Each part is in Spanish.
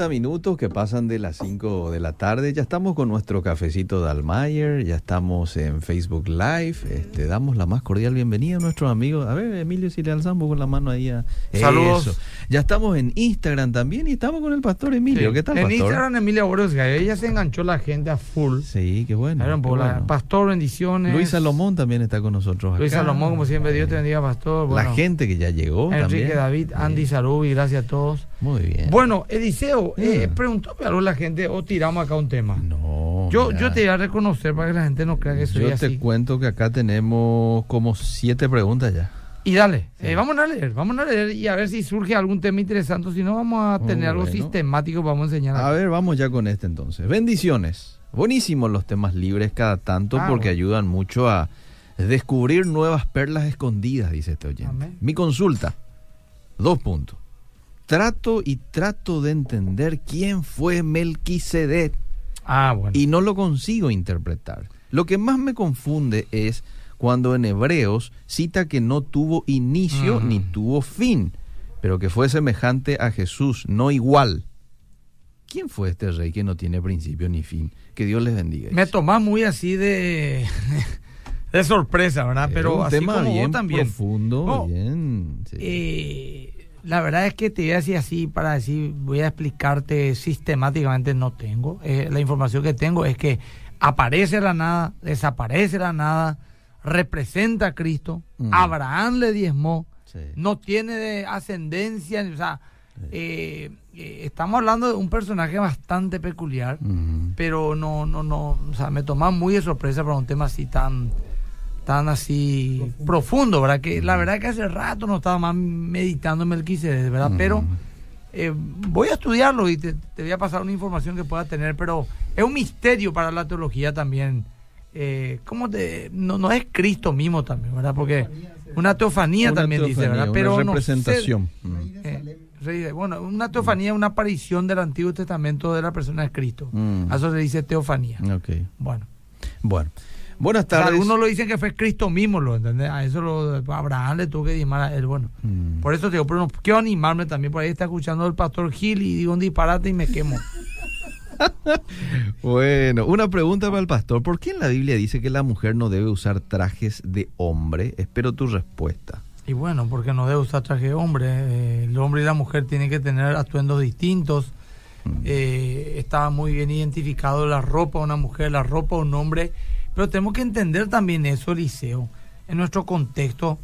40 minutos que pasan de las 5 de la tarde. Ya estamos con nuestro cafecito de Almayer, ya estamos en Facebook Live. Este, damos la más cordial bienvenida a nuestros amigos. A ver, Emilio, si le alzamos con la mano ahí. A... Saludos. Eso. Ya estamos en Instagram también y estamos con el pastor Emilio. Sí. ¿Qué tal, en pastor? Instagram, Emilio Borosga, ella se enganchó la gente a full. Sí, qué bueno. Qué bueno. Pastor, bendiciones. Luis Salomón también está con nosotros. Luis acá. Salomón, como siempre, Dios te bendiga, Pastor. Bueno, la gente que ya llegó Enrique también. David, Andy. Sarubi, gracias a todos. Muy bien. Bueno, Eliseo, eh, Ah. algo a la gente o tiramos acá un tema. No. Yo, mira. yo te voy a reconocer para que la gente no crea que soy Yo te así. cuento que acá tenemos como siete preguntas ya. Y dale, Sí. eh, vamos a leer, vamos a leer y a ver si surge algún tema interesante. Si no, vamos a Muy tener algo bueno. sistemático, vamos a enseñar. A ver, vamos ya con este entonces. Bendiciones. Buenísimos los temas libres cada tanto Ah, porque bueno. ayudan mucho a descubrir nuevas perlas escondidas, dice este oyente. Amén. Mi consulta, dos puntos. Trato y trato de entender quién fue Melquisedec Ah, bueno. y no lo consigo interpretar. Lo que más me confunde es cuando en Hebreos cita que no tuvo inicio ni tuvo fin, pero que fue semejante a Jesús, no igual. ¿Quién fue este rey que no tiene principio ni fin? Que Dios les bendiga. Me tomás muy así de, de sorpresa, ¿verdad? Es Pero un así tema como bien vos también. profundo, No, bien. sí. Eh, la verdad es que te voy a decir así para decir, voy a explicarte sistemáticamente, no tengo. Eh, la información que tengo es que aparece la nada, desaparece de la nada, representa a Cristo. Abraham le diezmó, Sí. no tiene de ascendencia, o sea, eh, eh, estamos hablando de un personaje bastante peculiar pero no, no, no, o sea, me toma muy de sorpresa para un tema así tan, tan así profundo, ¿verdad? Que la verdad que hace rato no estaba más meditando en Melquisedec, ¿verdad? Pero eh, voy a estudiarlo y te, te voy a pasar una información que pueda tener, pero es un misterio para la teología también. Eh, ¿cómo te, no, no es Cristo mismo también, ¿verdad? Porque una teofanía Una también dice, ¿verdad? una Pero no sé- representación. Eh, rey bueno, una teofanía es una aparición del Antiguo Testamento de la persona de Cristo. Mm. A eso se dice teofanía. Ok. Bueno, Bueno. Buenas o sea, tardes. algunos lo dicen que fue Cristo mismo, ¿lo entendés? A eso lo, Abraham le tuvo que diezmar a él. Bueno, Mm. por eso te digo, pero no quiero animarme también. Por ahí está escuchando el pastor Gil y digo un disparate y me quemo. Bueno, una pregunta para el pastor. ¿Por qué en la Biblia dice que la mujer no debe usar trajes de hombre? Espero tu respuesta. Y bueno, porque no debe usar traje de hombre. eh, el hombre y la mujer tienen que tener atuendos distintos. Mm. Eh, está muy bien identificado la ropa de una mujer, la ropa de un hombre. Pero tenemos que entender también eso, Eliseo, en nuestro contexto.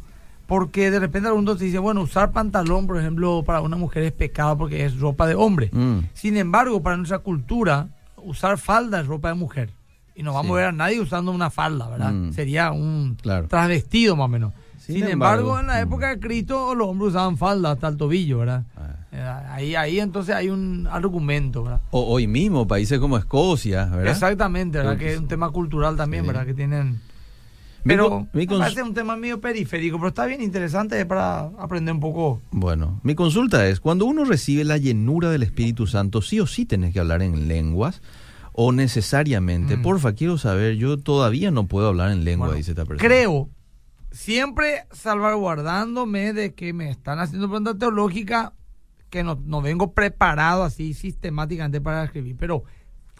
Porque de repente algunos te dice, bueno, usar pantalón, por ejemplo, para una mujer es pecado porque es ropa de hombre. Mm. Sin embargo, para nuestra cultura, usar falda es ropa de mujer. Y no vamos Sí. a ver a nadie usando una falda, ¿verdad? Mm. Sería un Claro. trasvestido más o menos. Sin Sin, embargo, embargo, en la mm. época de Cristo los hombres usaban falda hasta el tobillo, ¿verdad? Eh, Ahí, ahí entonces hay un argumento, ¿verdad? O- hoy mismo, países como Escocia, ¿verdad? Exactamente, ¿verdad? Que es un tema cultural también, Sí. ¿verdad? Que tienen... Pero mi me parece un tema medio periférico, pero está bien interesante para aprender un poco. Bueno, mi consulta es, cuando uno recibe la llenura del Espíritu Santo, ¿sí o sí tenés que hablar en lenguas? ¿O necesariamente? Mm. Porfa, quiero saber, yo todavía no puedo hablar en lengua, Bueno, dice esta persona. Creo, siempre salvaguardándome de que me están haciendo preguntas teológicas que no, no vengo preparado así sistemáticamente para escribir, pero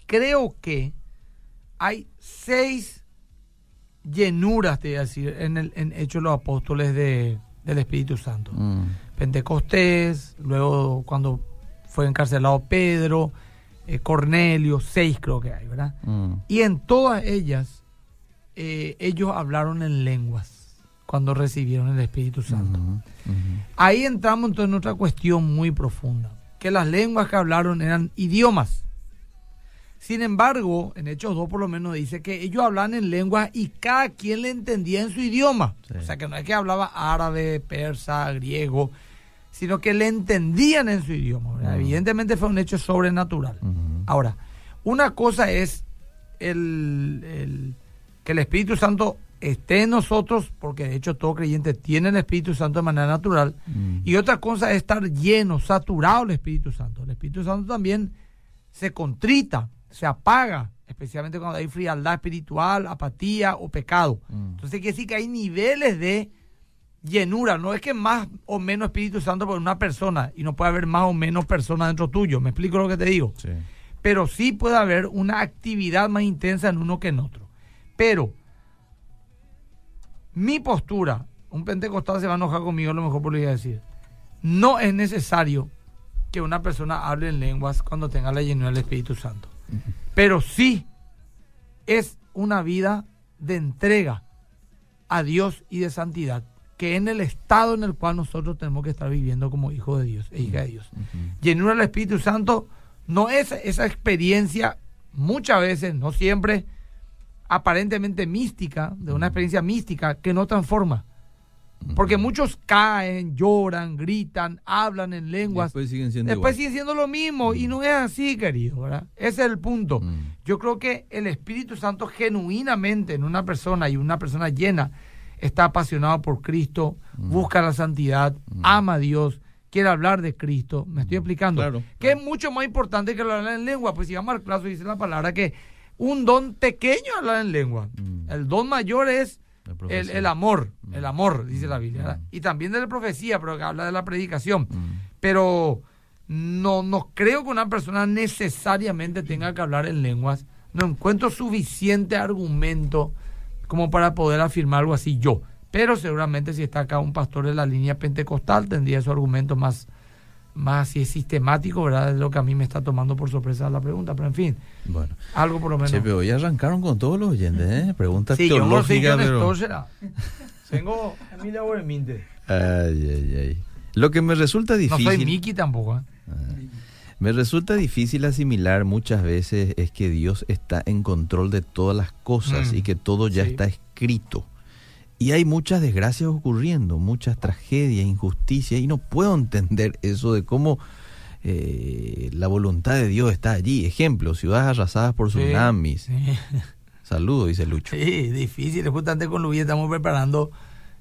creo que hay seis llenuras, te voy a decir, en, el, en Hechos de los Apóstoles de, del Espíritu Santo. Mm, Pentecostés, luego cuando fue encarcelado Pedro, eh, Cornelio, seis creo que hay, ¿verdad? mm, Y en todas ellas, eh, ellos hablaron en lenguas cuando recibieron el Espíritu Santo. Ahí entramos entonces en otra cuestión muy profunda, que las lenguas que hablaron eran idiomas. Sin embargo, en Hechos 2 por lo menos dice que ellos hablaban en lenguas y cada quien le entendía en su idioma. Sí. O sea que no es que hablaba árabe, persa, griego, sino que le entendían en su idioma. Evidentemente fue un hecho sobrenatural. Ahora, una cosa es el, el- que el Espíritu Santo esté en nosotros, porque de hecho todo creyente tiene el Espíritu Santo de manera natural, Mm. y otra cosa es estar lleno, saturado del Espíritu Santo. El Espíritu Santo también se contrita, se apaga, especialmente cuando hay frialdad espiritual, apatía o pecado. Mm. Entonces quiere decir que hay niveles de llenura, no es que más o menos Espíritu Santo por una persona y no puede haber más o menos personas dentro tuyo, me explico lo que te digo. Sí. Pero sí puede haber una actividad más intensa en uno que en otro. Pero mi postura, un pentecostal se va a enojar conmigo, a lo mejor por lo que voy a decir. No es necesario que una persona hable en lenguas cuando tenga la llenura del Espíritu Santo. Pero sí es una vida de entrega a Dios y de santidad, que en el estado en el cual nosotros tenemos que estar viviendo como hijos de Dios e hija de Dios. Llenura del Espíritu Santo no es esa experiencia, muchas veces, no siempre, aparentemente mística, de una experiencia mística que no transforma. Porque muchos caen, lloran, gritan, hablan en lenguas. Después siguen siendo Después siguen siendo lo mismo y no es así, querido, ¿verdad? Ese es el punto. Mm. Yo creo que el Espíritu Santo genuinamente en una persona y una persona llena está apasionado por Cristo, Mm. busca la santidad, ama a Dios, quiere hablar de Cristo. ¿Me estoy explicando? Claro. Que es mucho más importante que hablar en lengua. Pues si vamos al caso, dice la palabra que un don pequeño hablar en lengua. Mm. El don mayor es el, el amor, el amor, dice la Biblia. Mm. ¿verdad? Y también de la profecía, pero que habla de la predicación. Mm. Pero no, no creo que una persona necesariamente tenga que hablar en lenguas. No encuentro suficiente argumento como para poder afirmar algo así yo. Pero seguramente si está acá un pastor de la línea pentecostal tendría su argumento más, más así sistemático, ¿verdad? Es lo que a mí me está tomando por sorpresa la pregunta. Pero en fin, Bueno. algo por lo menos. Che, pero hoy arrancaron con todos los oyentes, ¿eh? Preguntas Sí, yo no sé es pero... Tengo Emilia Boreminte. Ay, ay, ay. Lo que me resulta No difícil... soy Miki tampoco. ¿eh? Me resulta difícil asimilar muchas veces es que Dios está en control de todas las cosas Mm. y que todo ya Sí. está escrito. Y hay muchas desgracias ocurriendo, muchas tragedias, injusticias, y no puedo entender eso de cómo eh, la voluntad de Dios está allí. Ejemplo, ciudades arrasadas por tsunamis. Sí. Saludos, dice Lucho. Sí, difícil. Justamente con Luis estamos preparando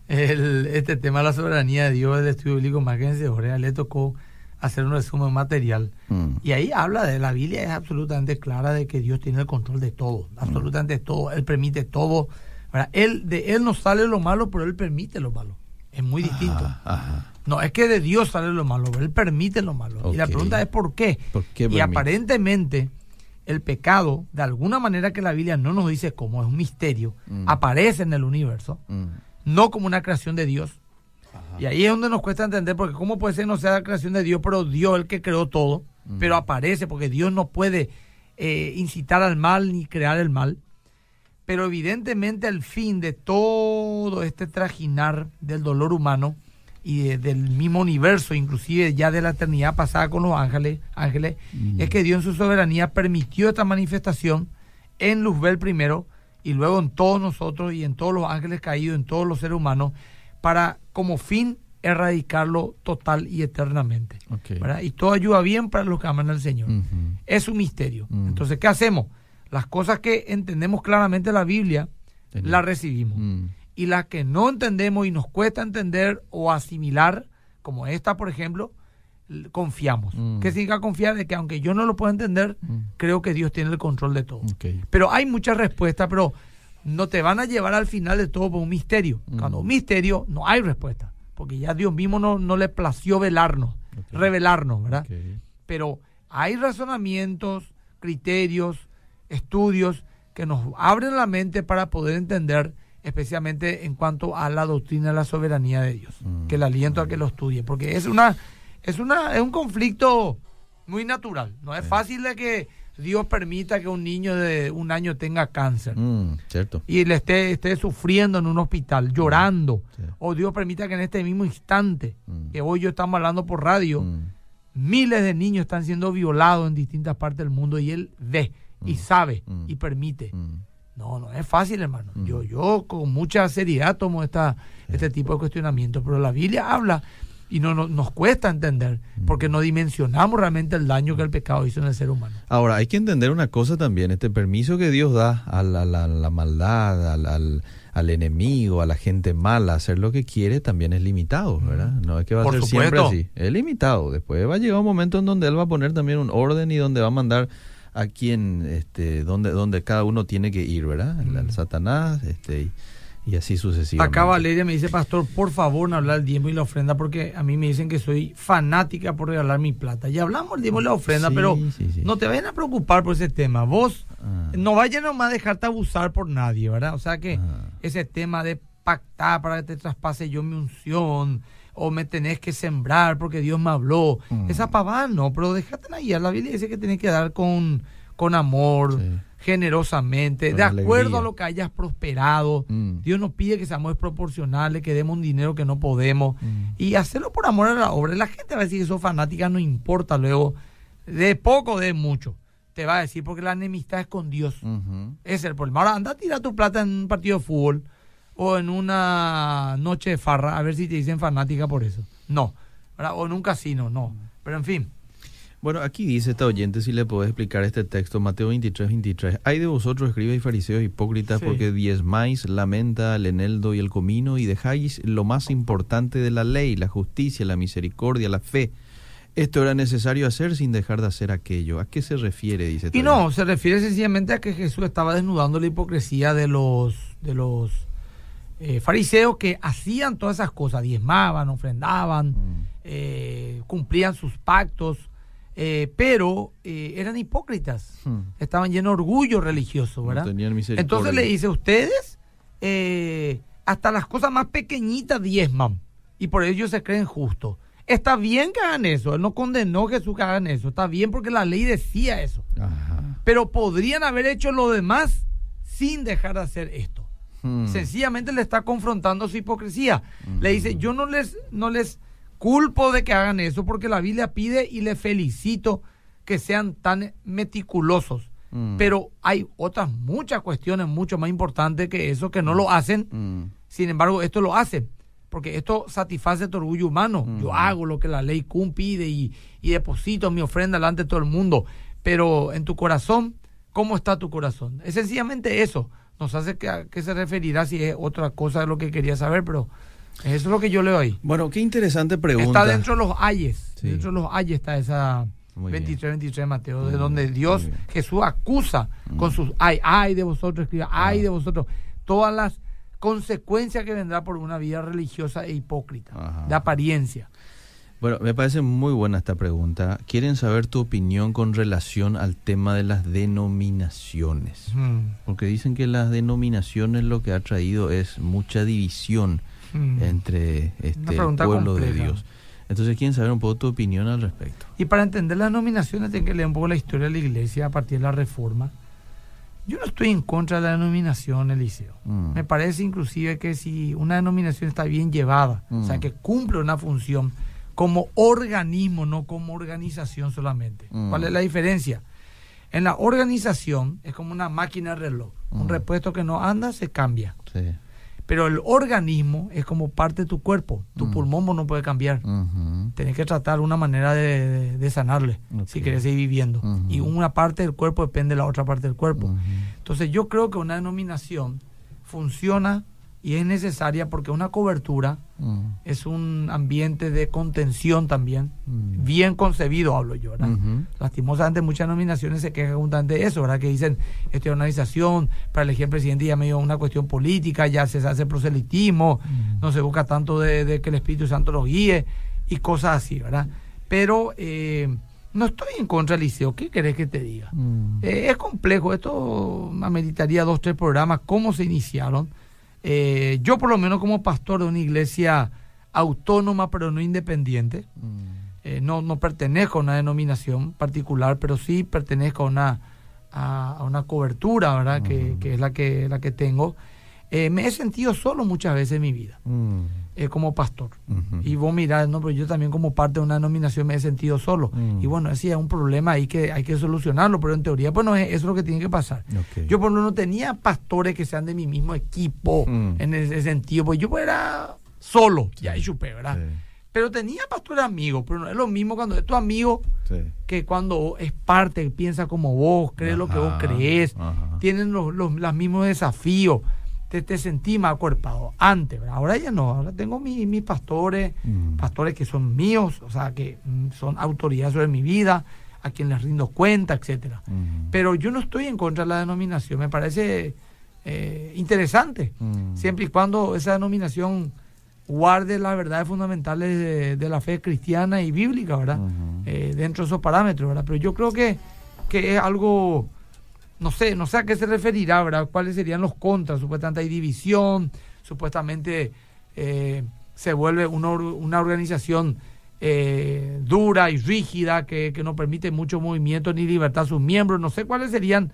el, este tema de la soberanía de Dios del estudio bíblico más que vencedores. Le tocó hacer un resumen material. Mm. Y ahí habla de la Biblia, es absolutamente clara de que Dios tiene el control de todo, absolutamente todo. Él permite todo. ¿Verdad? Él, de Él no sale lo malo, pero Él permite lo malo. Es muy distinto. Ajá. No, es que de Dios sale lo malo, pero Él permite lo malo. Y la pregunta es ¿por qué? ¿Por qué y permite? aparentemente el pecado, de alguna manera que la Biblia no nos dice cómo, es un misterio, Mm. aparece en el universo, Mm. no como una creación de Dios. Y ahí es donde nos cuesta entender, porque cómo puede ser que no sea la creación de Dios, pero Dios el que creó todo, Mm. pero aparece, porque Dios no puede eh, incitar al mal ni crear el mal. Pero evidentemente el fin de todo este trajinar del dolor humano y de- del mismo universo, inclusive ya de la eternidad pasada con los ángeles, ángeles Mm. es que Dios en su soberanía permitió esta manifestación en Luzbel primero y luego en todos nosotros y en todos los ángeles caídos, en todos los seres humanos, para como fin erradicarlo total y eternamente. Y todo ayuda bien para los que aman al Señor. Es un misterio. Mm. Entonces, ¿qué hacemos? Las cosas que entendemos claramente en la Biblia, Tenemos. las recibimos. Mm. Y las que no entendemos y nos cuesta entender o asimilar, como esta, por ejemplo, confiamos. Mm. ¿Qué significa confiar? De que aunque yo no lo pueda entender, Mm. creo que Dios tiene el control de todo. Pero hay muchas respuestas, pero no te van a llevar al final de todo por un misterio. Mm. Cuando un misterio no hay respuesta, porque ya Dios mismo no, no le plació velarnos, revelarnos, ¿verdad? Pero hay razonamientos, criterios, estudios que nos abren la mente para poder entender, especialmente en cuanto a la doctrina de la soberanía de Dios, Mm. que le aliento a que lo estudie, porque es una, es una, es un conflicto muy natural. No es fácil de que Dios permita que un niño de un año tenga cáncer Mm, cierto. y le esté, esté sufriendo en un hospital, llorando. Sí. O Dios permita que en este mismo instante, Mm. que hoy yo estamos hablando por radio, Mm. miles de niños están siendo violados en distintas partes del mundo y él ve y Mm. sabe Mm. y permite. Mm. No, no es fácil, hermano. Mm. Yo, yo con mucha seriedad tomo esta, este tipo de cuestionamientos, pero la Biblia habla y no, no- nos cuesta entender Mm. porque no dimensionamos realmente el daño que el pecado hizo en el ser humano. Ahora, hay que entender una cosa también, este permiso que Dios da a la, la- la maldad, al, al- al enemigo, a la gente mala, hacer lo que quiere, también es limitado, ¿verdad? No es que va a Por ser siempre así, es limitado. Después va a llegar un momento en donde Él va a poner también un orden y donde va a mandar a quien, este, donde, donde cada uno tiene que ir, ¿verdad? El, Mm. Satanás, este, y, Y así sucesivamente. Acá Valeria me dice, pastor, por favor no hablar del diezmo y la ofrenda porque a mí me dicen que soy fanática por regalar mi plata. Ya hablamos del diezmo y la ofrenda, Sí, pero sí, sí. no te vayan a preocupar por ese tema. Vos Ah. no vayan nomás a dejarte abusar por nadie, ¿verdad? O sea que Ah. ese tema de pactar para que te traspase yo mi unción o me tenés que sembrar porque Dios me habló. Mm. Esa pavada no, pero déjate ahí. La Biblia dice que tenés que dar con, con amor, Sí. generosamente, Con de acuerdo a lo que hayas prosperado. Mm. Dios nos pide que seamos desproporcionales, que demos un dinero que no podemos Mm. y hacerlo por amor a la obra. La gente va a decir que sos fanática, no importa luego, de poco de mucho. Te va a decir porque la enemistad es con Dios. Ese es el problema. Ahora anda a tirar tu plata en un partido de fútbol o en una noche de farra, a ver si te dicen fanática por eso. No. ¿verdad? O en un casino, no. Pero en fin. Bueno, aquí dice esta oyente si le podés explicar este texto, Mateo 23, 23. Hay de vosotros, escribas y fariseos hipócritas, Sí. porque diezmáis la menta, el eneldo y el comino, y dejáis lo más importante de la ley, la justicia, la misericordia, la fe. Esto era necesario hacer sin dejar de hacer aquello. ¿A qué se refiere? Dice Y no, se refiere sencillamente a que Jesús estaba desnudando la hipocresía de los, de los eh, fariseos que hacían todas esas cosas, diezmaban, ofrendaban, Mm. eh, cumplían sus pactos, eh, pero eran hipócritas, Hmm. estaban llenos de orgullo religioso, No ¿verdad? tenían. Entonces le dice, ustedes hasta las cosas más pequeñitas diezman y por ello se creen justos. Está bien que hagan eso, él no condenó a Jesús que hagan eso, está bien porque la ley decía eso, Ajá. pero podrían haber hecho lo demás sin dejar de hacer esto. Hmm. Sencillamente le está confrontando su hipocresía. Le dice, Ujú. yo no les, no les culpo de que hagan eso porque la Biblia pide y le felicito que sean tan meticulosos. Mm. Pero hay otras muchas cuestiones mucho más importantes que eso que no lo hacen. Mm. Sin embargo, esto lo hacen. Porque esto satisface tu orgullo humano. Yo hago lo que la ley cum pide y, y deposito mi ofrenda delante de todo el mundo. Pero en tu corazón, ¿cómo está tu corazón? Es sencillamente eso. Nos hace que, a qué se referirá si es otra cosa de lo que quería saber, pero eso es lo que yo leo ahí. Bueno, qué interesante pregunta. Está dentro de los ayes. Sí. Dentro de los ayes está esa Muy bien. 23, 23 de Mateo, Muy de donde Dios. Jesús acusa con Mm. sus ay, ay de vosotros, escriba, ay Ah. de vosotros, todas las consecuencias que vendrá por una vida religiosa e hipócrita, Ajá. de apariencia. Bueno, me parece muy buena esta pregunta. Quieren saber tu opinión con relación al tema de las denominaciones. Mm, Porque dicen que las denominaciones lo que ha traído es mucha división mm. entre este pueblo de. Dios. Entonces quieren saber un poco tu opinión al respecto. Y para entender las denominaciones, tienen que leer un poco la historia de la iglesia a partir de la reforma. Yo no estoy en contra de la denominación, Eliseo. Mm. Me parece inclusive que si una denominación está bien llevada, o sea, que cumple una función como organismo, no como organización solamente. Mm. ¿Cuál es la diferencia? En la organización es como una máquina de reloj. Un Mm. repuesto que no anda se cambia. Sí. Pero el organismo es como parte de tu cuerpo. Tu Mm. pulmón no puede cambiar. Tenés que tratar una manera de, de- de sanarle si querés seguir viviendo. Y una parte del cuerpo depende de la otra parte del cuerpo. Entonces yo creo que una denominación funciona y es necesaria porque una cobertura Mm. es un ambiente de contención también, Mm. bien concebido hablo yo, ¿verdad? Lastimosamente muchas denominaciones se quejan justamente de eso, ¿verdad? Que dicen, esta es una organización para elegir presidente ya medio una cuestión política, ya se hace proselitismo, Mm. no se busca tanto de, de que el Espíritu Santo los guíe y cosas así, ¿verdad? Pero eh, no estoy en contra del liceo, ¿qué querés que te diga? Mm. Eh, es complejo, esto ameritaría dos, tres programas, cómo se iniciaron. Eh, yo por lo menos como pastor de una iglesia autónoma pero no independiente, Mm. eh, no, no pertenezco a una denominación particular, pero sí pertenezco a una, a, a una cobertura, ¿verdad? que, que es la que, la que tengo. Eh, me he sentido solo muchas veces en mi vida, Mm. Eh, como pastor. Y vos mirás, no, pero yo también como parte de una denominación me he sentido solo. Mm. Y bueno, ese es un problema ahí que hay que solucionarlo, pero en teoría, pues no es eso lo que tiene que pasar. Yo por lo menos no tenía pastores que sean de mi mismo equipo Mm. en ese sentido, pues yo era solo, y ahí chupé, ¿verdad? Sí, Pero tenía pastores amigos, pero no es lo mismo cuando es tu amigo sí. que cuando es parte, piensa como vos, cree lo que vos Ajá, crees, ajá. tienen los, los, los mismos desafíos, te, te sentí más acuerpado antes, ¿verdad? ahora ya no, ahora tengo mi- mis pastores, Mm. pastores que son míos, o sea, que mm, son autoridades sobre mi vida, a quien les rindo cuenta, etcétera. Mm. Pero yo no estoy en contra de la denominación, me parece eh, interesante, Mm. siempre y cuando esa denominación guarde las verdades fundamentales de, de la fe cristiana y bíblica, ¿verdad? Eh, dentro de esos parámetros, ¿verdad? Pero yo creo que, que es algo, no sé, no sé a qué se referirá, ¿verdad? ¿Cuáles serían los contras? Supuestamente hay división, supuestamente eh, se vuelve una, una organización eh, dura y rígida que, que no permite mucho movimiento ni libertad a sus miembros. No sé cuáles serían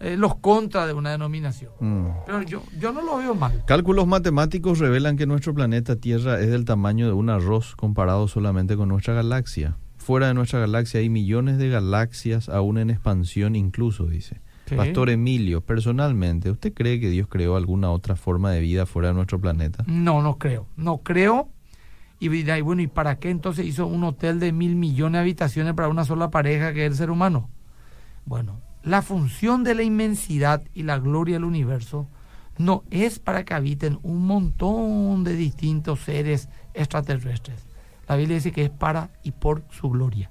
eh, los contras de una denominación. Mm. Pero yo, yo no lo veo mal. Cálculos matemáticos revelan que nuestro planeta Tierra es del tamaño de un arroz comparado solamente con nuestra galaxia. Fuera de nuestra galaxia hay millones de galaxias aún en expansión incluso, dice. Sí. Pastor Emilio, personalmente, ¿usted cree que Dios creó alguna otra forma de vida fuera de nuestro planeta? No, no creo. No creo. Y dirá, y bueno, ¿y para qué entonces hizo un hotel de mil millones de habitaciones para una sola pareja que es el ser humano? Bueno, la función de la inmensidad y la gloria del universo no es para que habiten un montón de distintos seres extraterrestres. La Biblia dice que es para y por su gloria.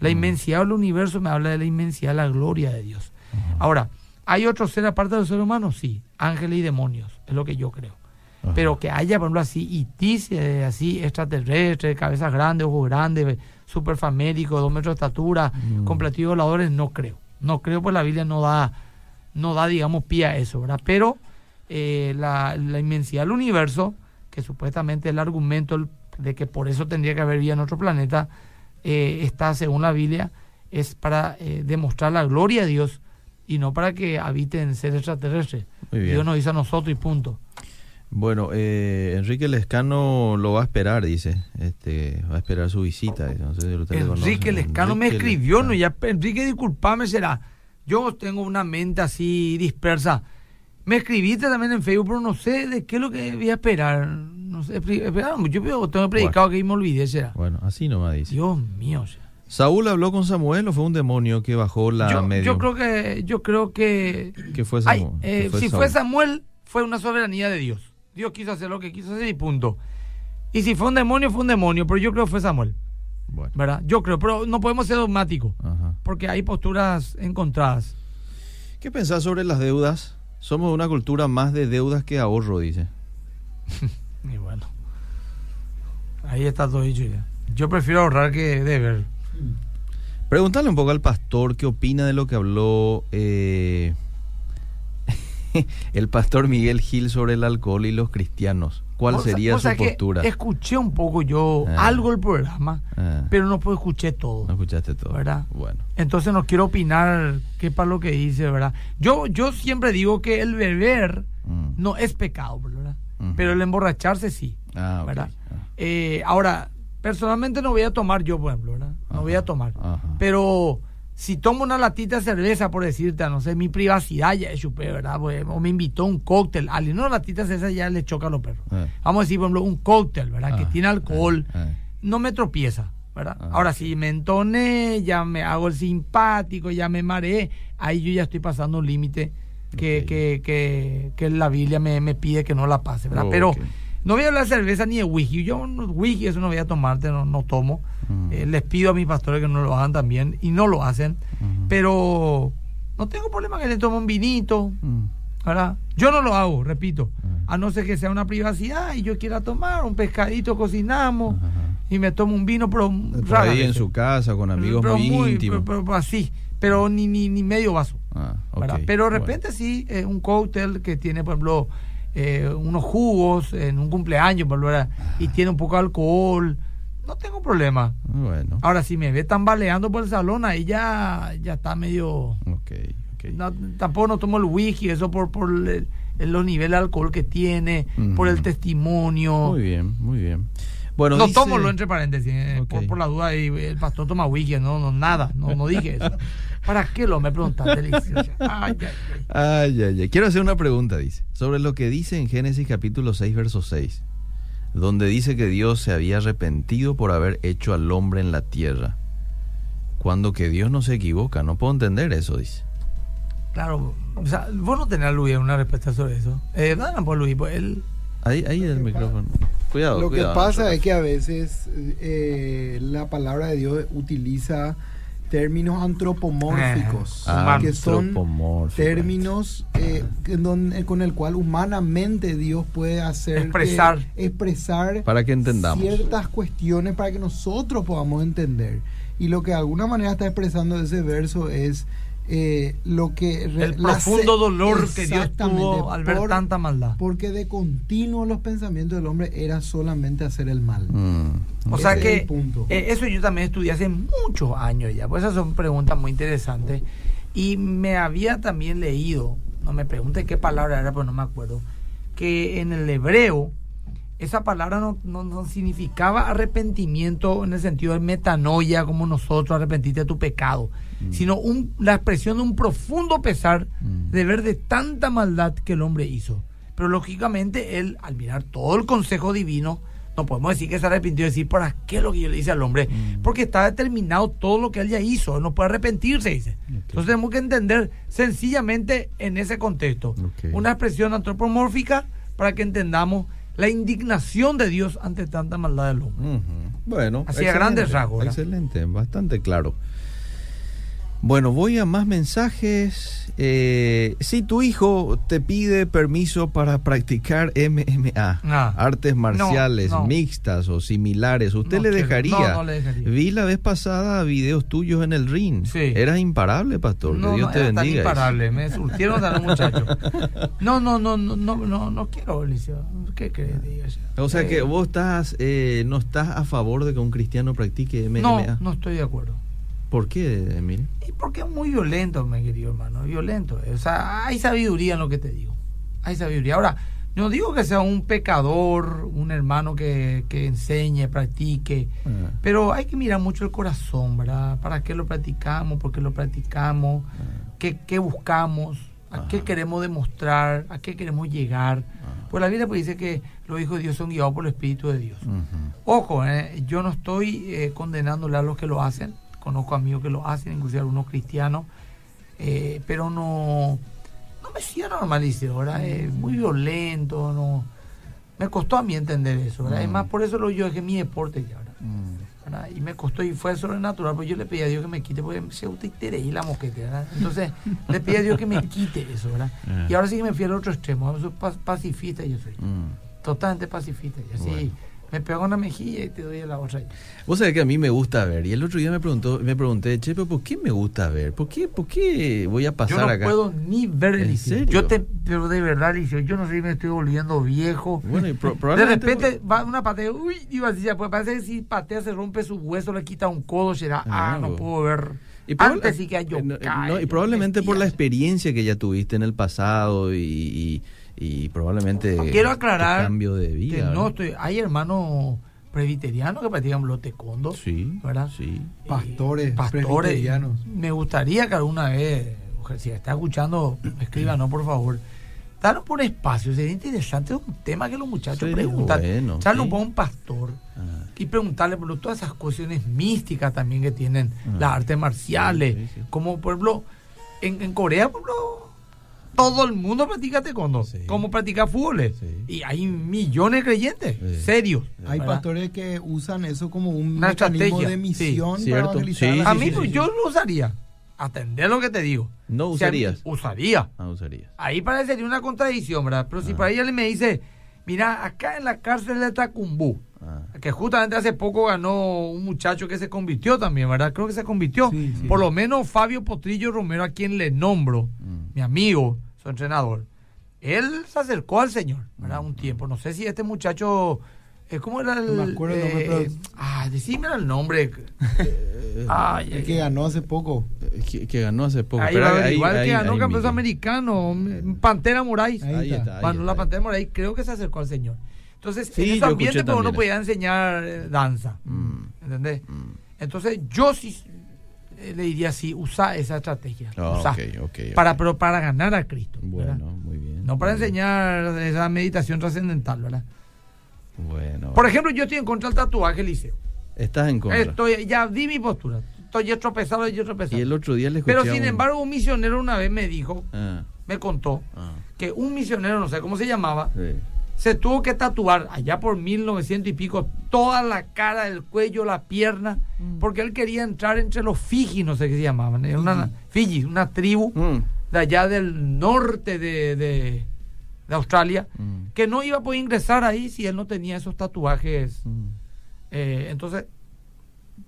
La Mm. inmensidad del universo me habla de la inmensidad de la gloria de Dios. Ahora, ¿hay otros seres aparte del ser humano? Sí, ángeles y demonios, es lo que yo creo. Ajá. Pero que haya, por ejemplo, así, itis, eh, así, extraterrestres, cabezas grandes, ojos grandes, superfamélicos, dos metros de estatura, Mm. con platillos voladores, no creo. No creo, pues la Biblia no da, no da digamos, pie a eso, ¿verdad? Pero eh, la, la inmensidad del universo, que supuestamente es el argumento de que por eso tendría que haber vida en otro planeta, eh, está, según la Biblia, es para eh, demostrar la gloria de Dios y no para que habiten seres extraterrestres. Dios nos hizo a nosotros y punto. Bueno, eh, Enrique Lescano lo va a esperar, dice. Este, va a esperar su visita. dice. No sé si. Enrique Lescano me escribió, Lescano. no ya Enrique, disculpame, será. Yo tengo una mente así dispersa. Me escribiste también en Facebook, pero no sé de qué es lo que voy a esperar. No sé, esperar, yo veo- tengo predicado que ahí me olvidé, será. Bueno, así nomás dice. Dios mío, sea. ¿Saúl habló con Samuel o fue un demonio que bajó la yo, medio? yo creo que, yo creo que, que fue ay, Samuel. eh, que fue si Saúl. fue Samuel, fue una soberanía de Dios. Dios quiso hacer lo que quiso hacer y punto. Y si fue un demonio, fue un demonio, pero yo creo que fue Samuel, Bueno, ¿verdad? Yo creo, pero no podemos ser dogmáticos, ajá. porque hay posturas encontradas. ¿Qué pensás sobre las deudas? Somos una cultura más de deudas que ahorro, dice. Y bueno, ahí está todo dicho ya. Yo prefiero ahorrar que deber. Pregúntale un poco al pastor qué opina de lo que habló eh, el pastor Miguel Gil sobre el alcohol y los cristianos. ¿Cuál sería su que postura? Escuché un poco yo Ah. algo del programa, Ah, pero no puedo escuché todo. no escuchaste todo. ¿Verdad? Bueno. Entonces no quiero opinar qué para lo que dice, ¿verdad? Yo, yo siempre digo que el beber Mm. no es pecado, ¿verdad? Pero el emborracharse sí, Ah. ¿verdad? Ah. Eh, ahora, personalmente no voy a tomar yo, por ejemplo, ¿verdad? No Ajá, voy a tomar. ajá. Pero si tomo una latita de cerveza, por decirte, no sé, mi privacidad ya es chupé, ¿verdad? Pues, o me invitó un cóctel, alguien, no, latita de cerveza ya le choca a los perros. Eh. Vamos a decir, por ejemplo, un cóctel, ¿verdad? que Ah, tiene alcohol, ah, ah. no me tropieza, ¿verdad? Ah, Ahora, si me entoné, ya me hago el simpático, ya me mareé, ahí yo ya estoy pasando un límite que, que, que, que la Biblia me, me pide que no la pase, ¿verdad? Oh, Pero. No voy a hablar de cerveza ni de whisky. Yo no- whisky, eso no voy a tomarte, no, no tomo. Mm. Eh, les pido a mis pastores que no lo hagan también y no lo hacen. Ujú. Pero no tengo problema que le tome un vinito, Mm. ¿verdad? Yo no lo hago, repito. A no ser que sea una privacidad y yo quiera tomar un pescadito, cocinamos y me tomo un vino, pero Por ahí en su casa, con amigos Pero muy, íntimos. pero- pero así, pero ni, ni, ni medio vaso. Ah. Pero de Bueno. repente sí, eh, un cóctel que tiene, por ejemplo, eh, unos jugos en un cumpleaños, y tiene un poco de alcohol, no tengo problema. Bueno. Ahora, si me ve tambaleando por el salón, ahí ya, ya está medio... Ok, ok. no, tampoco no tomo el whisky, eso por, por el- los niveles de alcohol que tiene, por el testimonio. Muy bien, muy bien. Bueno, no dice- tomo lo entre paréntesis, eh, por, por la duda, el pastor toma whisky, no, no, nada, no, no dije eso. ¿Para qué lo me preguntaste, deliciosa? Ay, ay, ay. Ay, ay, ay. Quiero hacer una pregunta, dice. Sobre lo que dice en Génesis capítulo 6, verso 6. Donde dice que Dios se había arrepentido por haber hecho al hombre en la tierra. Cuando que Dios no se equivoca. No puedo entender eso, dice. Claro, o sea, vos no tenés, Luis, una respuesta sobre eso. Eh, dale, pues, Luis, pues él... Ahí, ahí el micrófono. Cuidado, Lo que pasa es que a veces eh, la palabra de Dios utiliza términos antropomórficos, Ah, que son términos eh, en donde- con el cual humanamente Dios puede hacer que- Expresar. expresar Para que entendamos. ciertas cuestiones para que nosotros podamos entender. Y lo que de alguna manera está expresando ese verso es eh, lo que El profundo dolor que Dios tuvo al ver por- tanta maldad. Porque de continuo los pensamientos del hombre era solamente hacer el mal. Mm. O sea Ese que punto. eh, eso yo también estudié hace muchos años ya, pues esas son preguntas muy interesantes. Y me había también leído, no me pregunte qué palabra era, pero no me acuerdo, que en el hebreo esa palabra no, no, no significaba arrepentimiento en el sentido de metanoia, como nosotros, arrepentirte de tu pecado, sino un, la expresión de un profundo pesar Mm. de ver de tanta maldad que el hombre hizo. Pero lógicamente él, al mirar todo el consejo divino, no podemos decir que se arrepintió y decir, ¿para qué lo que yo le hice al hombre? Mm. Porque está determinado todo lo que él ya hizo, él no puede arrepentirse, dice. Entonces tenemos que entender sencillamente en ese contexto. Una expresión antropomórfica para que entendamos la indignación de Dios ante tanta maldad del hombre. Bueno, Así a grandes rasgos. Excelente, bastante claro. Bueno, voy a más mensajes. Eh, si tu hijo te pide permiso para practicar MMA, Ah. artes marciales no. mixtas o similares, ¿usted No le dejaría? No, no le dejaría. Vi la vez pasada videos tuyos en el ring. Sí. Eras imparable, pastor. No, que Dios no te era tan bendiga. imparable, me surtieron a los muchachos. No, no, no, no, no, no, no quiero, Eliseo. ¿Qué crees? O sea Eh, que vos estás, eh, no estás a favor de que un cristiano practique MMA. No, no estoy de acuerdo. ¿Por qué, Emil? Y porque es muy violento, mi querido hermano, violento. O sea, hay sabiduría en lo que te digo. Hay sabiduría. Ahora, no digo que sea un pecador, un hermano que, que enseñe, practique, Ah. pero hay que mirar mucho el corazón, ¿verdad? ¿Para qué lo practicamos? ¿Por qué lo practicamos? ¿Qué, qué buscamos? ¿A qué queremos demostrar? ¿A qué queremos llegar? Ah. Pues la Biblia pues, dice que los hijos de Dios son guiados por el Espíritu de Dios. Ojo, eh, yo no estoy eh, condenándole a los que lo hacen. Conozco amigos que lo hacen, inclusive algunos cristianos. eh, pero no, no me cierro al malicio, ¿verdad? Es muy violento, no. Me costó a mí entender eso, ¿verdad? Es Mm. más, por eso lo yo dejé mi deporte ya, ¿verdad? Mm. ¿verdad? Y me costó y fue sobrenatural, pues yo le pedí a Dios que me quite, porque se utilizaré y la mosquete, ¿verdad? Entonces le pedí a Dios que me quite eso, ¿verdad? Ah. Y ahora sí que me fui al otro extremo, soy pa- pacifista, yo soy Mm. totalmente pacifista, y así Bueno. Me pego en la mejilla y te doy la otra. Vos sabés que a mí me gusta ver. Y el otro día me preguntó, me pregunté, che, pero ¿por qué me gusta ver? ¿Por qué, por qué voy a Yo pasar no acá? puedo ni ver ¿En serio? Yo te, pero de verdad, Eliseo, yo no sé si me estoy volviendo viejo. Bueno, y pro- de repente va una patea, uy, iba así, pues parece que si patea se rompe su hueso, le quita un codo, será, ah, Ah, no puedo ver. Y Antes sí que yo eh, no, cae, no, y yo probablemente por la experiencia que ya tuviste en el pasado y, y, y probablemente Quiero tu aclarar cambio de que vida. no estoy, hay hermanos presbiterianos que practican blotecondo, Sí, ¿verdad? sí. Pastores, pastores. presbiterianos. Me gustaría que alguna vez, si está escuchando, escríbanos por favor. Danos por un espacio, sería interesante un tema que los muchachos Sería preguntan. bueno, Echarle sí. un pastor Ah, y preguntarle por todas esas cuestiones místicas también que tienen Ah. las artes marciales. Sí, sí, sí. Como por ejemplo, en, en Corea, por ejemplo, todo el mundo practica taekwondo, Sí. como practica fútbol. Sí. Y hay millones de creyentes, Sí. serios. Hay ¿verdad? pastores que usan eso como un Una mecanismo estrategia, de misión sí. para evangelizar. A mí pues, yo lo usaría. Atender lo que te digo. No usarías. usaría. Ah, usarías. Ahí parecería una contradicción, ¿verdad? Pero si Ah. por ahí él me dice, mira, acá en la cárcel de Tacumbú, Ah. que justamente hace poco ganó un muchacho que se convirtió también, ¿verdad? Creo que se convirtió. Sí, sí. Por lo menos Fabio Potrillo Romero, a quien le nombro, Mm. mi amigo, su entrenador, él se acercó al Señor, ¿verdad? Mm. Un tiempo. No sé si este muchacho, eh, ¿cómo era el...? No me acuerdo el nombre, eh, pero- ah, decime el nombre. Ay, El que ay. ganó hace poco. Eh, Que, que ganó hace poco. Ahí Pero va a ver, ahí- igual ahí- que ganó Miguel. americano, mm, Pantera Moraes. Ahí Ahí está. está. ahí Bueno, la. Pantera Moraes creo que se acercó al Señor. Entonces, Sí, en ese yo ambiente pues, uno podía enseñar eh, danza. Mm. ¿Entendés? Mm. Entonces, yo sí eh, le diría así, usa esa estrategia. Ah, usa. ok, ok, ok. Para, pero para ganar a Cristo. ¿verdad? Bueno, muy bien. No para bien. enseñar esa meditación trascendental, ¿verdad? Bueno. Por ejemplo, yo estoy en contra del tatuaje, Liceo. Estás en contra. Estoy, ya di mi postura. Estoy ya tropezado, yo tropezado. Y el otro día le escuché Pero sin un- embargo, un misionero una vez me dijo, Ah, me contó, ah, que un misionero, no sé cómo se llamaba, sí. Se tuvo que tatuar allá por 1900 y pico toda la cara, el cuello, la pierna, Mm. porque él quería entrar entre los Fiji, no sé qué se llamaban, una, Fiji, una tribu Mm. de allá del norte de, de- de Australia, Mm. que no iba a poder ingresar ahí si él no tenía esos tatuajes. Mm. Eh, entonces,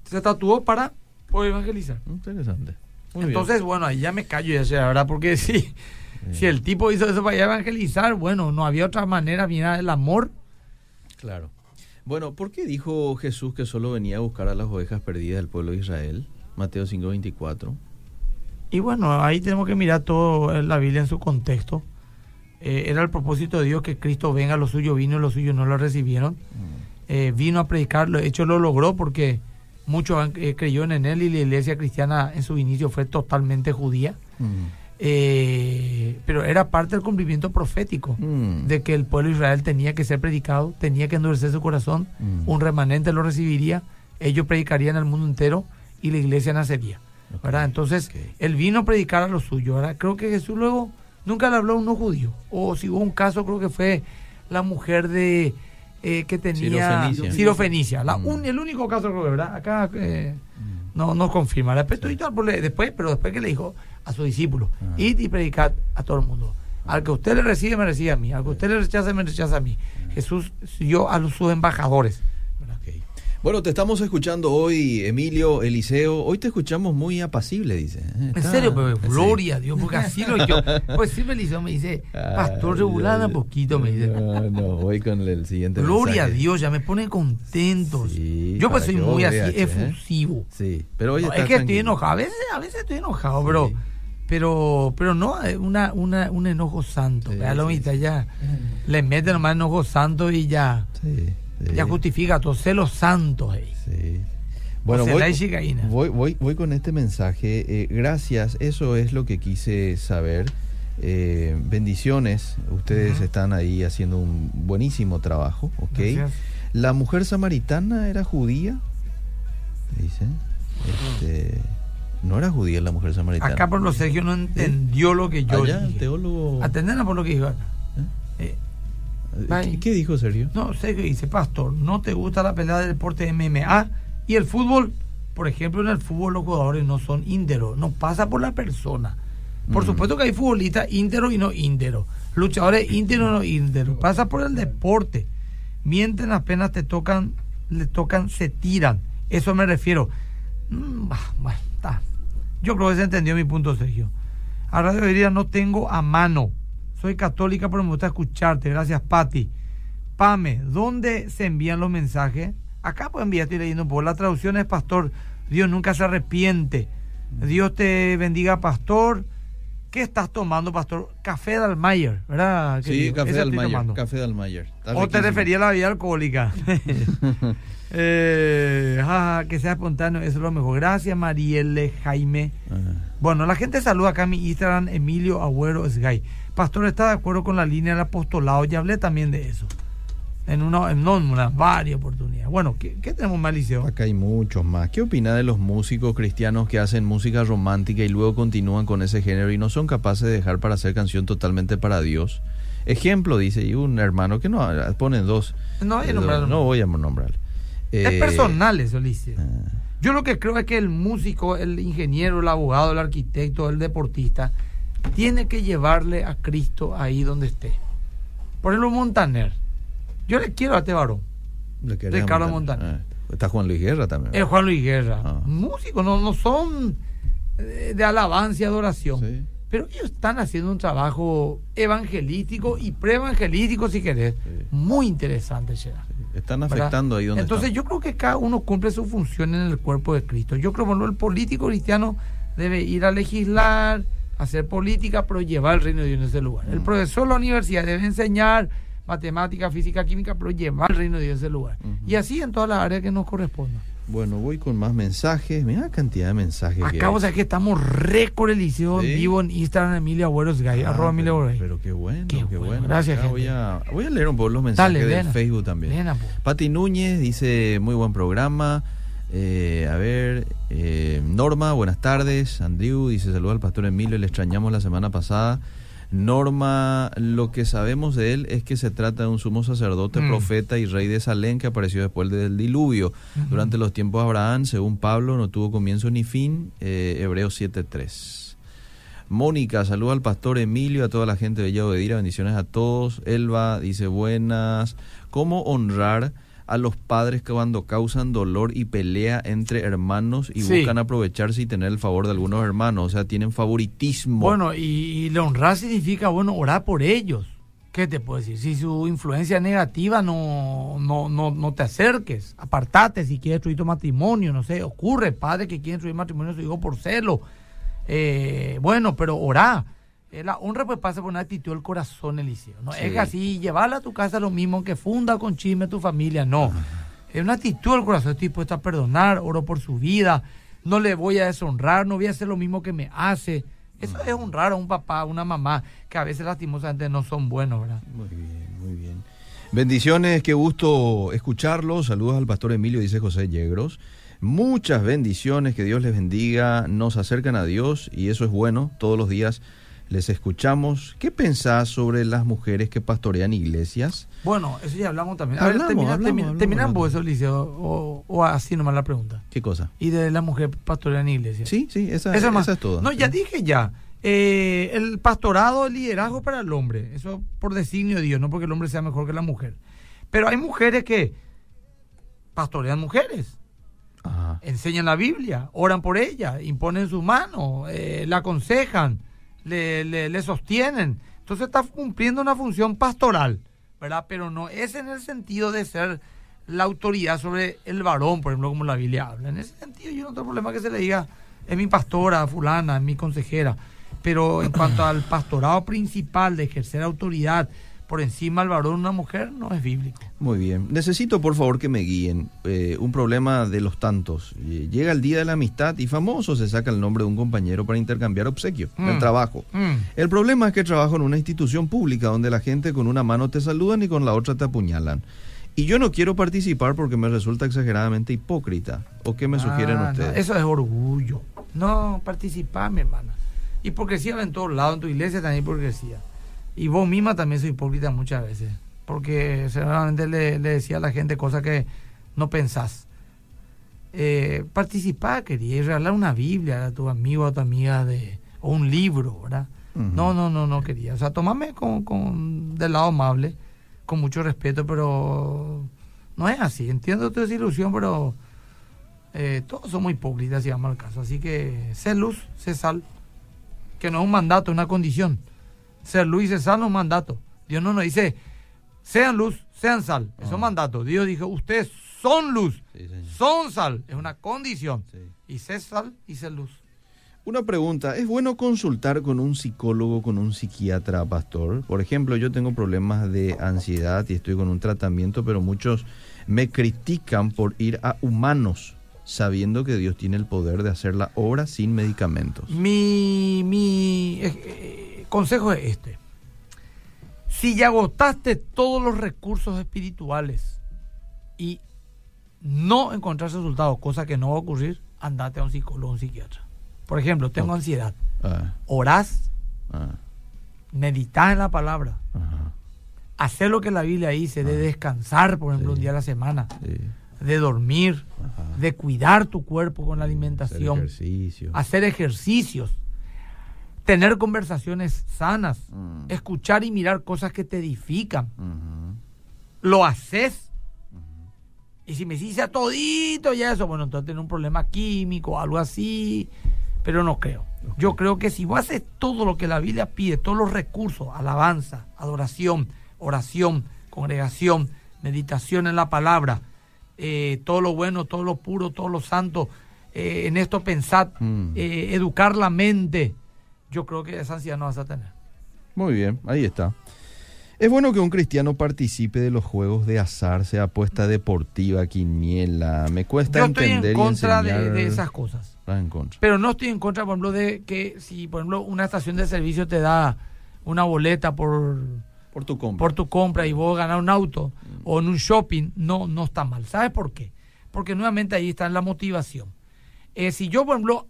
se tatuó para poder evangelizar. Interesante. Muy bien. Entonces, bueno, ahí ya me callo ya verdad, porque si, si el tipo hizo eso para evangelizar, bueno, no había otra manera, mira, el amor. Claro. Bueno, ¿por qué dijo Jesús que solo venía a buscar a las ovejas perdidas del pueblo de Israel? Mateo 5:24. Y bueno, ahí tenemos que mirar todo la Biblia en su contexto. Eh, era el propósito de Dios que Cristo venga, los suyos vino y los suyos no lo recibieron. Eh, vino a predicar, de hecho lo logró porque muchos eh, creyeron en él y la iglesia cristiana en su inicio fue totalmente judía. Mm. Eh, pero era parte del cumplimiento profético Mm. de que el pueblo de Israel tenía que ser predicado, tenía que endurecer su corazón, Mm. un remanente lo recibiría, ellos predicarían al mundo entero y la iglesia nacería. Entonces, él vino a predicar a los suyos. ¿verdad? Creo que Jesús luego nunca le habló a uno judío. O si hubo un caso, creo que fue la mujer de eh, que tenía. La Mm. un- el único caso, creo que, ¿verdad? Acá eh, no, no confirma. Después, todo, pues, después, pero después que le dijo a sus discípulos, Ah. id y predicad a todo el mundo. Al que usted le recibe, me recibe a mí. Al que usted le rechaza, me rechaza a mí. Jesús siguió a los, sus embajadores. Bueno, te estamos escuchando hoy, Emilio, Eliseo. Hoy te escuchamos muy apacible, dice. ¿eh? En serio, pero gloria a Dios, porque así lo yo. Pues Eliseo me dice, pastor, regulada ay, poquito, me dice. No, no, voy con el siguiente Gloria a. Dios, ya me pone contento. Sí, yo pues soy muy así ¿eh? efusivo. Sí, pero hoy No, es que estoy enojado, a veces, a veces estoy enojado, Sí. pero pero no eh, una, una, un enojo santo. Sí, la sí, mitad sí. ya le mete nomás enojo santo y ya, ya justifica todo, celos santos. Sí. Bueno, voy, voy, voy, voy con este mensaje. Eh, gracias, eso es lo que quise saber. Eh, bendiciones, ustedes están ahí haciendo un buenísimo trabajo, ¿ok? Gracias. La mujer samaritana era judía, dice. Este, no era judía la mujer samaritana. Acá por lo Sergio no entendió lo que yo Allá, el dije. teólogo. Atendena por lo que dijo acá. Eh, ¿Qué, qué dijo Sergio? No, Sergio dice, pastor, ¿no te gusta la pelea del deporte MMA? Y el fútbol, por ejemplo, en el fútbol los jugadores no son ínteros, no pasa por la persona. Por Mm. supuesto que hay futbolistas ínteros y no ínteros, luchadores ínteros y no ínteros, pasa por el deporte. Mienten apenas te tocan, le tocan, se tiran. Eso me refiero. Mm, bueno, está. Yo creo que se entendió mi punto, Sergio. A Radio Herida no tengo a mano. Soy católica, pero me gusta escucharte. Gracias, Patti. Pame, ¿dónde se envían los mensajes? Acá pueden enviar, estoy leyendo un poco. La traducción es, pastor, Dios nunca se arrepiente. Dios te bendiga, pastor. ¿Qué estás tomando, pastor? Café Dalmayer, ¿verdad? Sí, café Dalmayer. Café Dalmayer. ¿O te refería a la vida alcohólica? eh, que sea espontáneo, eso es lo mejor. Gracias, Marielle, Jaime. Ah. Bueno, la gente saluda acá a mi Instagram, Emilio Agüero Sgay. Pastor, ¿está de acuerdo con la línea del apostolado? Ya hablé también de eso. En una, en, una varias oportunidades. Bueno, ¿qué, qué tenemos, Malicio? Acá hay muchos más. ¿Qué opina de los músicos cristianos que hacen música romántica y luego continúan con ese género y no son capaces de dejar para hacer canción totalmente para Dios? Ejemplo, dice, y un hermano que no, ponen dos. No voy a Eh, nombrarlo. No voy a Es Eh, personal eso, Lice. ah, Yo lo que creo es que el músico, el ingeniero, el abogado, el arquitecto, el deportista, tiene que llevarle a Cristo ahí donde esté. Por ejemplo, Montaner. Yo le quiero a este varón. Ricardo a Montaner. Ah, está Juan Luis Guerra también. El Juan Luis Guerra. Ah. Músicos, no, no son eh, de alabanza y adoración. Sí. Pero ellos están haciendo un trabajo evangelístico y preevangelístico, si querés. Sí. Muy interesante, Shera. Están ¿verdad? afectando ahí donde Entonces están. yo creo que cada uno cumple su función en el cuerpo de Cristo. Yo creo que bueno, el político cristiano debe ir a legislar, hacer política, pero llevar el reino de Dios en ese lugar. El Mm. profesor de la universidad debe enseñar matemática, física, química, pero llevar el reino de Dios en ese lugar. Y así en todas las áreas que nos correspondan. Bueno, voy con más mensajes. Mira la cantidad de mensajes Acabo de que estamos récord Sí. en vivo en Instagram Emilio Agüeros Gay, Ah, arroba Emilio pero, Agüeros Gay. pero qué bueno, Qué qué, bueno. bueno. Gracias, Acá voy, gente. a, voy a leer un poco los mensajes Dale, del ven. Facebook también. Ven, apu. Pati Núñez dice, muy buen programa. Eh, a ver, eh, Norma, buenas tardes. Andrew dice, saluda al pastor Emilio, le extrañamos la semana pasada. Norma, lo que sabemos de él es que se trata de un sumo sacerdote, Mm. profeta y rey de Salén que apareció después del diluvio. Durante los tiempos de Abraham, según Pablo, no tuvo comienzo ni fin. Eh, Hebreos 7.3. Mónica, saluda al pastor Emilio, a toda la gente de Villa Obedira, bendiciones a todos. Elba dice buenas. ¿Cómo honrar a los padres que cuando causan dolor y pelea entre hermanos y Sí. buscan aprovecharse y tener el favor de algunos hermanos? O sea, tienen favoritismo. Bueno, y, y le honrar significa, bueno, orar por ellos. ¿Qué te puedo decir? Si su influencia es negativa, no, no, no, no te acerques. Apartate si quieres destruir tu matrimonio, no sé. Ocurre, padre que quiere destruir matrimonio su hijo por celo. Eh, bueno, pero orá. La honra pues pasa por una actitud del corazón, Eliseo. No Sí. es que así llevarla a tu casa lo mismo que funda con chisme tu familia, no. Es una actitud del corazón. Estoy dispuesto a perdonar, oro por su vida. No le voy a deshonrar, no voy a hacer lo mismo que me hace. Eso es honrar a un papá, a una mamá, que a veces lastimosamente no son buenos, ¿verdad? Muy bien, muy bien. Bendiciones, qué gusto escucharlos. Saludos al pastor Emilio, dice José Yegros. Muchas bendiciones, que Dios les bendiga. Nos acercan a Dios y eso es bueno. Todos los días les escuchamos. ¿Qué pensás sobre las mujeres que pastorean iglesias? Bueno, eso ya hablamos también. A ver, termina, hablamos, termina, hablamos, termina hablamos. vos eso, Eliseo, o, o así nomás la pregunta. ¿Qué cosa? Y de la mujer pastorea en iglesia. Sí, sí, esa, esa, más. es todo. No, ya dije ya. Eh, el pastorado, el liderazgo para el hombre. Eso por designio de Dios, no porque el hombre sea mejor que la mujer. Pero hay mujeres que pastorean mujeres, Ajá. enseñan la Biblia, oran por ella, imponen sus manos, eh, la aconsejan, le, le- le sostienen. Entonces está cumpliendo una función pastoral, ¿verdad? Pero no es en el sentido de ser la autoridad sobre el varón, por ejemplo, como la Biblia habla. En ese sentido yo no tengo problema que se le diga, es mi pastora, fulana, es mi consejera. Pero en cuanto al pastorado principal de ejercer autoridad por encima del varón una mujer, no es bíblico. Muy bien. Necesito, por favor, que me guíen. Eh, un problema de los tantos. Eh, Llega el día de la amistad y famoso se saca el nombre de un compañero para intercambiar obsequio en el Mm. trabajo. Mm. El problema es que trabajo en una institución pública donde la gente con una mano te saludan y con la otra te apuñalan. Y yo no quiero participar porque me resulta exageradamente hipócrita. ¿O qué me sugieren Ah, no, ustedes? eso es orgullo. No, participar, mi hermana. Hipocresía va en todos lados, en tu iglesia también hipocresía. Y vos misma también sos hipócrita muchas veces. Porque seguramente le, le decía a la gente cosas que no pensás. Eh, participar, quería, y regalar una Biblia a tu amigo o a tu amiga de, o un libro, ¿verdad? No, no, no, no quería. O sea, tomame con, con, del lado amable, con mucho respeto, pero no es así. Entiendo tu desilusión, pero eh, todos somos hipócritas, si vamos al caso. Así que ser luz, ser sal, que no es un mandato, es una condición. Ser luz y ser sal no es un mandato. Dios no nos dice, sean luz, sean sal. Eso es Ah. un mandato. Dios dijo, ustedes son luz, Sí, son sal. Es una condición. Sí. Y ser sal y ser luz. Una pregunta, ¿es bueno consultar con un psicólogo, con un psiquiatra, pastor? Por ejemplo, yo tengo problemas de ansiedad y estoy con un tratamiento, pero muchos me critican por ir a humanos, sabiendo que Dios tiene el poder de hacer la obra sin medicamentos. Mi, mi eh, consejo es este. Si ya agotaste todos los recursos espirituales y no encontraste resultados, cosa que no va a ocurrir, andate a un psicólogo o un psiquiatra. Por ejemplo, tengo ansiedad. Ah, Orás, ah, meditas en la palabra, hacer lo que la Biblia dice, de descansar, por ejemplo, Sí. un día a la semana, sí, de dormir, de cuidar tu cuerpo con la Hacer alimentación, ejercicio. hacer ejercicios, tener conversaciones sanas, Mm. escuchar y mirar cosas que te edifican. Lo haces. Y si me dice a todito y eso, bueno, entonces tiene un problema químico, algo así, pero no creo. Yo creo que si vos haces todo lo que la Biblia pide, todos los recursos, alabanza, adoración, oración, congregación, meditación en la palabra, eh, todo lo bueno, todo lo puro, todo lo santo, eh, en esto pensad, Mm. eh, educar la mente, yo creo que esa ansiedad no vas a tener. Muy bien, ahí está. Es bueno que un cristiano participe de los juegos de azar, sea apuesta deportiva, quiniela. Me cuesta Yo estoy entender en contra y de, enseñar. de esas cosas. Estás en contra. Pero no estoy en contra, por ejemplo, de que si, por ejemplo, una estación de servicio te da una boleta por, Por tu compra. por tu compra y vos ganar un auto o en un shopping, no, no está mal. ¿Sabes por qué? Porque nuevamente ahí está la motivación. Eh, si yo, por ejemplo,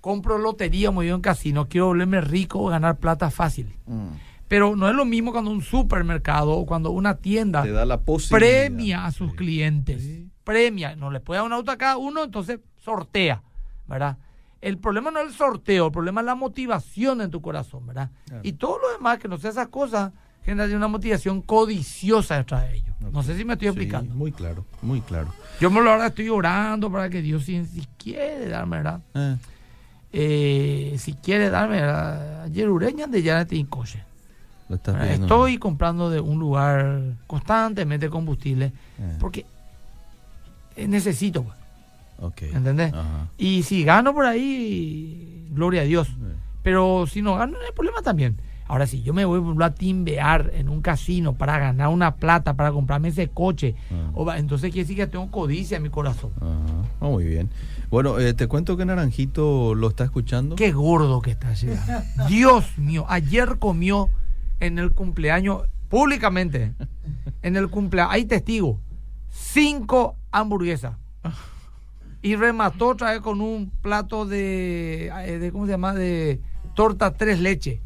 compro lotería, me voy a un casino, quiero volverme rico o ganar plata fácil. Mm. Pero no es lo mismo cuando un supermercado o cuando una tienda Te da la premia a sus Sí. clientes. Sí. Premia. No le puede dar un auto a cada uno, entonces sortea, ¿verdad? El problema no es el sorteo, el problema es la motivación en tu corazón, ¿verdad? Claro. Y todo lo demás, que no sea esas cosas, genera una motivación codiciosa detrás de ellos. No sé si me estoy Sí, explicando. muy claro, muy claro. Yo me lo ahora estoy orando para que Dios, si, si quiere darme, ¿verdad? Eh, Eh, si quiere darme, ¿verdad? Ayer Ureña de te coche. Estoy comprando de un lugar constantemente combustible Eh, porque necesito, pues, ok. ¿entendés? Ajá. Y si gano por ahí, gloria a Dios. Eh, Pero si no gano, no hay problema también. Ahora, si yo me voy a timbear en un casino para ganar una plata, para comprarme ese coche, o va- entonces quiere decir que tengo codicia en mi corazón. Ah, muy bien. Bueno, eh, te cuento que Naranjito lo está escuchando. Qué gordo que está llegando. Dios mío, ayer comió en el cumpleaños, públicamente, en el cumpleaños, hay testigos, cinco hamburguesas. Y remató otra vez con un plato de, eh, de ¿cómo se llama? De torta tres leche.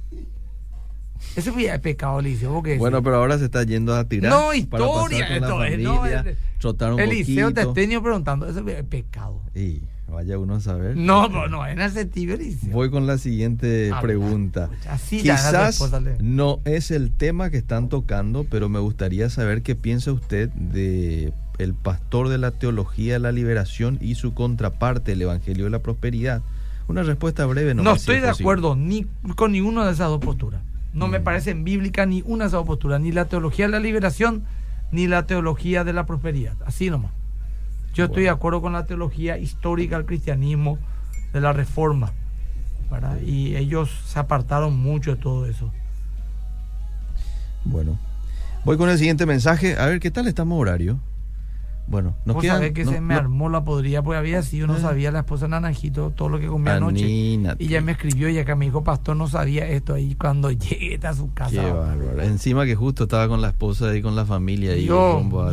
Ese fue el pecado, Eliseo. ¿vos qué decís? Bueno, pero ahora se está yendo a tirar. no, para pasar historia. con la Esto es, no, familia, es- trotar un Eliseo te poquito. estoy preguntando. Ese fue el pecado. Y vaya uno a saber. No, no, no, en ese tibio, Eliseo. Voy con la siguiente Ah, pregunta. Así la Quizás no es el tema que están tocando, pero me gustaría saber qué piensa usted de el pastor de la teología de la liberación y su contraparte, el evangelio de la prosperidad. Una respuesta breve, No, si estoy es de posible. acuerdo ni con ninguna de esas dos posturas. No me Mm. parecen bíblicas ni una dos posturas, ni la teología de la liberación ni la teología de la prosperidad. Así nomás. Yo estoy de acuerdo con la teología histórica del cristianismo, de la reforma. ¿verdad? Y ellos se apartaron mucho de todo eso. Bueno, voy con el siguiente mensaje. A ver, ¿qué tal estamos horario? Bueno, nos Vos quedan... sabés que no- se me no- armó la podría, porque había sido, no Eh. sabía la esposa Naranjito todo lo que comía anoche. Y ya me escribió y acá me dijo, pastor, no sabía esto ahí cuando llegue a su casa. Qué bárbaro. Encima que justo estaba con la esposa y con la familia y rumbo a.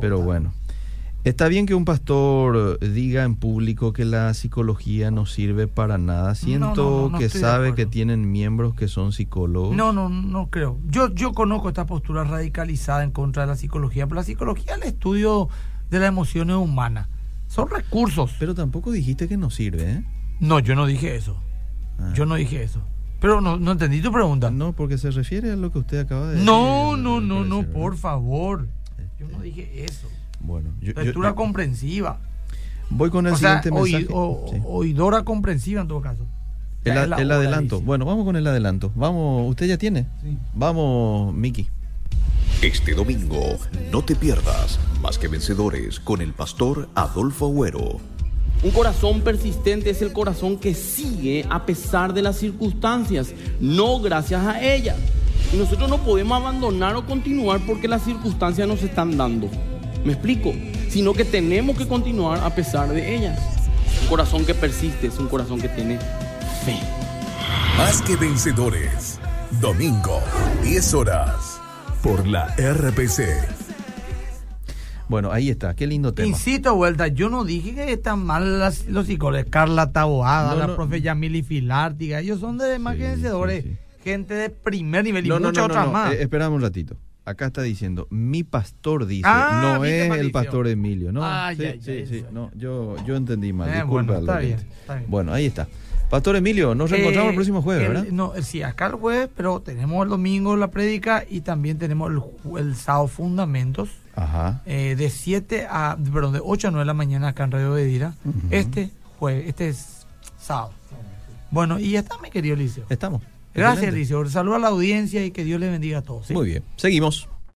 Pero bueno. Está bien que un pastor diga en público que la psicología no sirve para nada. Siento no, no, no que sabe que tienen miembros que son psicólogos. No, no, no creo. Yo, yo conozco esta postura radicalizada en contra de la psicología, pero la psicología es el estudio de las emociones humanas. Son recursos. Pero tampoco dijiste que no sirve, ¿eh? No, yo no dije eso. Ah. Yo no dije eso. Pero no, no entendí tu pregunta. No, No, porque se refiere a lo que usted acaba de decir. no, no, no, parece, por favor. Yo no dije eso. Bueno, yo, Lectura yo- comprensiva. voy con el O sea, siguiente oí- mensaje. o- Sí. oidora comprensiva en todo caso. El, adelanto. Bueno, vamos con el adelanto. Vamos, ¿usted ya tiene? Sí. Vamos, Miki. Este domingo, no te pierdas Más que Vencedores con el pastor Adolfo Agüero. Un corazón persistente es el corazón que sigue a pesar de las circunstancias, no gracias a ellas. Y nosotros no podemos abandonar o continuar porque las circunstancias nos están dando. ¿Me explico? Sino que tenemos que continuar a pesar de ellas. Un corazón que persiste es un corazón que tiene fe. Más que vencedores. Domingo, 10 horas. Por la RPC. Bueno, ahí está. Qué lindo tema. Insisto, vuelta, yo no dije que están mal las- los psicólogos. Carla Taboada, No, la profe Yamili Filártiga, ellos son de más Sí, que vencedores. sí, sí. Gente de primer nivel y No, muchas otras no. más. Eh, esperame un ratito. Acá está diciendo, mi pastor dice, Ah, no es el pastor Emilio, ¿no? Ay, sí, sí, sí. No, yo, yo entendí mal. Eh, Disculpa. bueno, está bien, está bien. Bueno, ahí está. Pastor Emilio, nos reencontramos Eh, el próximo jueves, el- ¿verdad? No, eh, sí, acá el jueves, pero tenemos el domingo la prédica y también tenemos el, el sábado fundamentos. Ajá. eh, de 7 a, perdón, de 8 a 9 de la mañana acá en Radio Bedira. Ujú. Este jueves, este es sábado. Bueno, y ya está, mi querido Liceo. Estamos. Gracias. Liceo. Saludos a la audiencia y que Dios le bendiga a todos. ¿sí? Muy bien. Seguimos.